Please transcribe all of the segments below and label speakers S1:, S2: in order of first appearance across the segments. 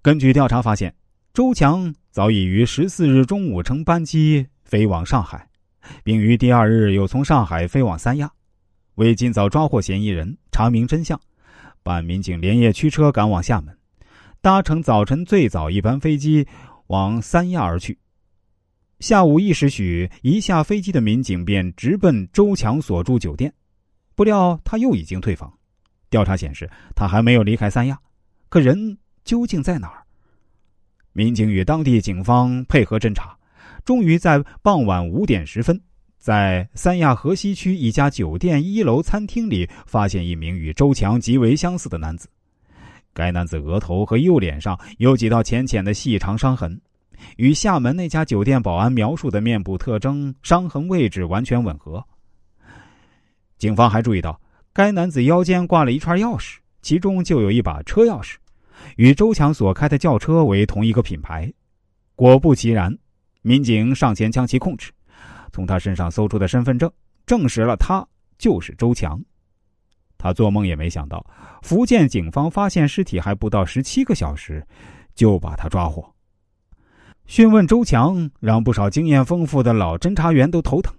S1: 根据调查发现，周强早已于十四日中午乘班机飞往上海，并于第二日又从上海飞往三亚。为尽早抓获嫌疑人、查明真相，办案民警连夜驱车赶往厦门，搭乘早晨最早一班飞机往三亚而去。下午一时许，一下飞机的民警便直奔周强所住酒店，不料他又已经退房。调查显示，他还没有离开三亚，可人。究竟在哪儿？民警与当地警方配合侦查，终于在傍晚五点十分，在三亚河西区一家酒店一楼餐厅里发现一名与周强极为相似的男子。该男子额头和右脸上有几道浅浅的细长伤痕，与厦门那家酒店保安描述的面部特征、伤痕位置完全吻合。警方还注意到，该男子腰间挂了一串钥匙，其中就有一把车钥匙。与周强所开的轿车为同一个品牌，果不其然，民警上前将其控制，从他身上搜出的身份证证实了他就是周强。他做梦也没想到，福建警方发现尸体还不到十七个小时，就把他抓获。讯问周强，让不少经验丰富的老侦查员都头疼。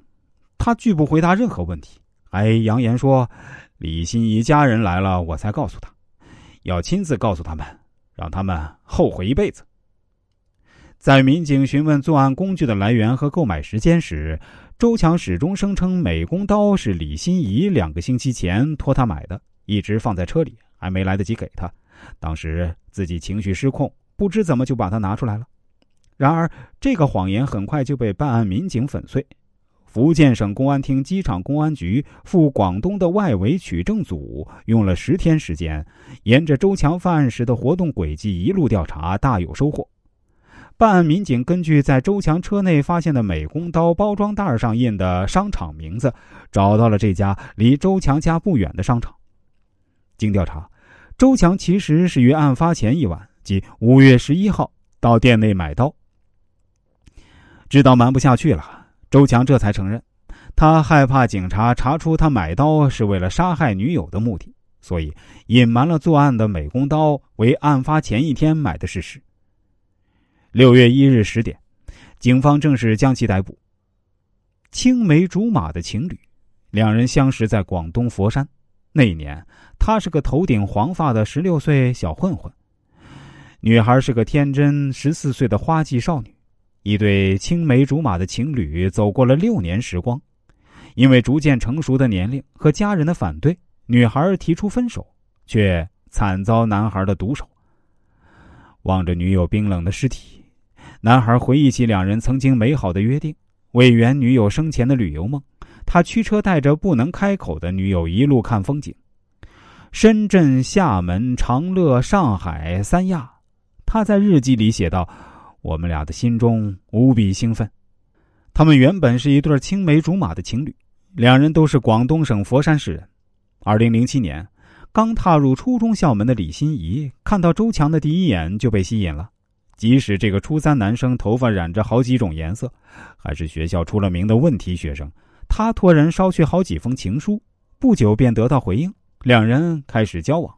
S1: 他拒不回答任何问题，还扬言说：“李欣怡家人来了，我才告诉他。”要亲自告诉他们，让他们后悔一辈子。在民警询问作案工具的来源和购买时间时，周强始终声称美工刀是李心怡两个星期前托他买的，一直放在车里，还没来得及给他。当时自己情绪失控，不知怎么就把它拿出来了。然而，这个谎言很快就被办案民警粉碎。福建省公安厅机场公安局赴广东的外围取证组用了十天时间，沿着周强犯案时的活动轨迹一路调查，大有收获。办案民警根据在周强车内发现的美工刀包装袋上印的商场名字，找到了这家离周强家不远的商场。经调查，周强其实是于案发前一晚，即五月十一号到店内买刀，知道瞒不下去了。周强这才承认，他害怕警察查出他买刀是为了杀害女友的目的，所以隐瞒了作案的美工刀为案发前一天买的事实。六月一日十点，警方正式将其逮捕。青梅竹马的情侣，两人相识在广东佛山。那一年，他是个头顶黄发的十六岁小混混，女孩是个天真十四岁的花季少女。一对青梅竹马的情侣走过了六年时光，因为逐渐成熟的年龄和家人的反对，女孩提出分手，却惨遭男孩的毒手。望着女友冰冷的尸体，男孩回忆起两人曾经美好的约定，为圆女友生前的旅游梦，他驱车带着不能开口的女友一路看风景，深圳、厦门、长乐、上海、三亚。他在日记里写道。我们俩的心中无比兴奋。他们原本是一对青梅竹马的情侣，两人都是广东省佛山市人。二零零七年，刚踏入初中校门的李心怡看到周强的第一眼就被吸引了。即使这个初三男生头发染着好几种颜色，还是学校出了名的问题学生，他托人捎去好几封情书，不久便得到回应，两人开始交往。